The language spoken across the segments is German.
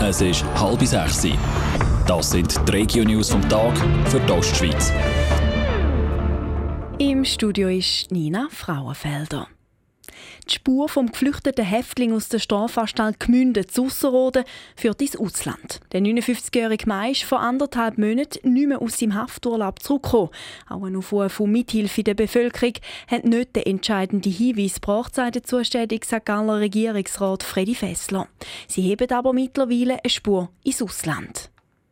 Es ist halb sechs. Das sind die Regio-News vom Tag für die Ostschweiz. Im Studio ist Nina Frauenfelder. Die Spur vom geflüchteten Häftling aus der Strafanstalt Gmünden zu Ausserrhoden führt ins Ausland. Der 59-jährige Mann ist vor anderthalb Monaten nicht mehr aus seinem Hafturlaub zurückgekommen. Auch ein Aufruf von Mithilfe der Bevölkerung hat nicht den entscheidenden Hinweis gebracht, sagt der zuständige St. Galler Regierungsrat Freddy Fessler. Sie heben aber mittlerweile eine Spur ins Ausland.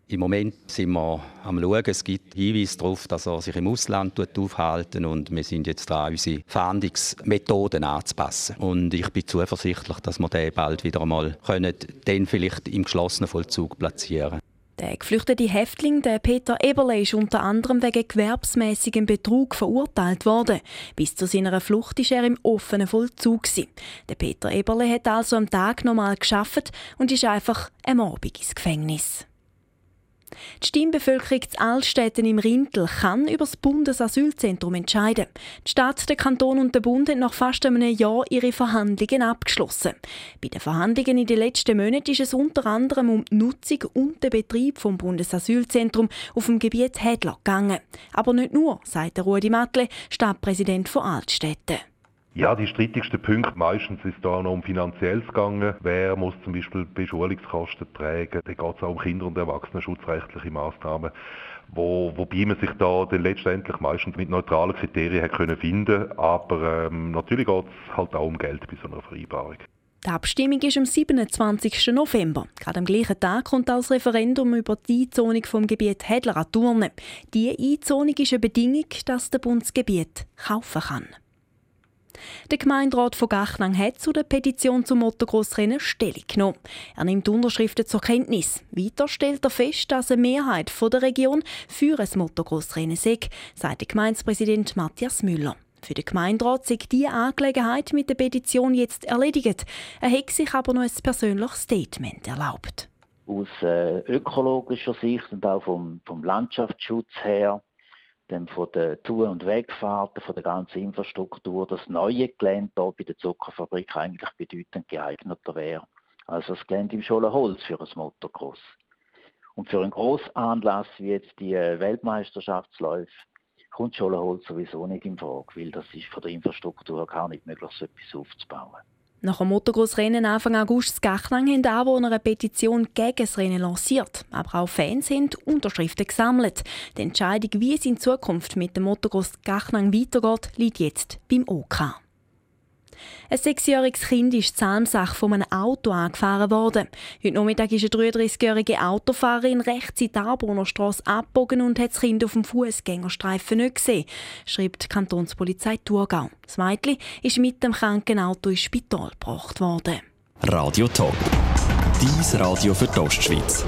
Im Moment sind wir am Schauen. Es gibt Hinweise darauf, dass er sich im Ausland aufhalten und wir sind jetzt dran, unsere Fahndungsmethoden anzupassen. Und ich bin zuversichtlich, dass wir den bald wieder einmal dann vielleicht im geschlossenen Vollzug platzieren der geflüchtete Häftling, der Peter Eberle, ist unter anderem wegen gewerbsmäßigem Betrug verurteilt worden. Bis zu seiner Flucht ist er im offenen Vollzug. Der Peter Eberle hat also am Tag normal geschafft und ist einfach am Abend ins Gefängnis. Die Stimmbevölkerung zu Altstädten im Rintel kann über das Bundesasylzentrum entscheiden. Die Stadt, der Kanton und der Bund haben nach fast einem Jahr ihre Verhandlungen abgeschlossen. Bei den Verhandlungen in den letzten Monaten ist es unter anderem um die Nutzung und den Betrieb vom Bundesasylzentrum auf dem Gebiet Hedler gegangen. Aber nicht nur, sagt Rudi Matle, Stadtpräsident von Altstädten. Ja, die strittigsten Punkte, meistens ist da noch um Finanzielles gegangen. Wer muss zum Beispiel Beschulungskosten tragen? Da geht es auch um Kinder- und Erwachsenenschutzrechtliche Maßnahmen. Wo, wobei man sich da dann letztendlich meistens mit neutralen Kriterien hat können finden Aber ähm, natürlich geht es halt auch um Geld bei so einer Vereinbarung. Die Abstimmung ist am 27. November. Gerade am gleichen Tag kommt als Referendum über die Einzonung vom Gebiet Hedler an Turnen. Diese Einzonung ist eine Bedingung, dass der Bundesgebiet kaufen kann. Der Gemeinderat von Gachnang hat zu der Petition zum Motocross-Rennen Stellung genommen. Er nimmt Unterschriften zur Kenntnis. Weiter stellt er fest, dass eine Mehrheit der Region für ein Motocross-Rennen sei, sagt der Gemeindepräsident Matthias Müller. Für den Gemeinderat sei diese Angelegenheit mit der Petition jetzt erledigt. Er hat sich aber noch ein persönliches Statement erlaubt. Aus äh, ökologischer Sicht und auch vom, vom Landschaftsschutz her dann von den Zu- und Wegfahrten, von der ganzen Infrastruktur, das neue Gelände hier bei der Zuckerfabrik eigentlich bedeutend geeigneter wäre als das Gelände im Scholenholz für ein Motocross. Und für einen Grossanlass wie jetzt die äh, Weltmeisterschaftsläufe kommt Scholenholz sowieso nicht in Frage, weil das ist von der Infrastruktur gar nicht möglich, so etwas aufzubauen. Nach dem Motocross-Rennen Anfang August in Gachnang haben die Anwohner eine Petition gegen das Rennen lanciert. Aber auch Fans haben Unterschriften gesammelt. Die Entscheidung, wie es in Zukunft mit dem Motocross Gachnang weitergeht, liegt jetzt beim OK. Ein sechsjähriges Kind ist Zahmsach von einem Auto angefahren worden. Heute Nachmittag ist eine 33-jährige Autofahrerin rechts in die Arbrunner Strasse abgebogen und hat das Kind auf dem Fußgängerstreifen nicht gesehen, schreibt die Kantonspolizei Thurgau. Das Mädchen ist mit dem Krankenauto ins Spital gebracht worden. Radio Top. Dies Radio für die Ostschweiz.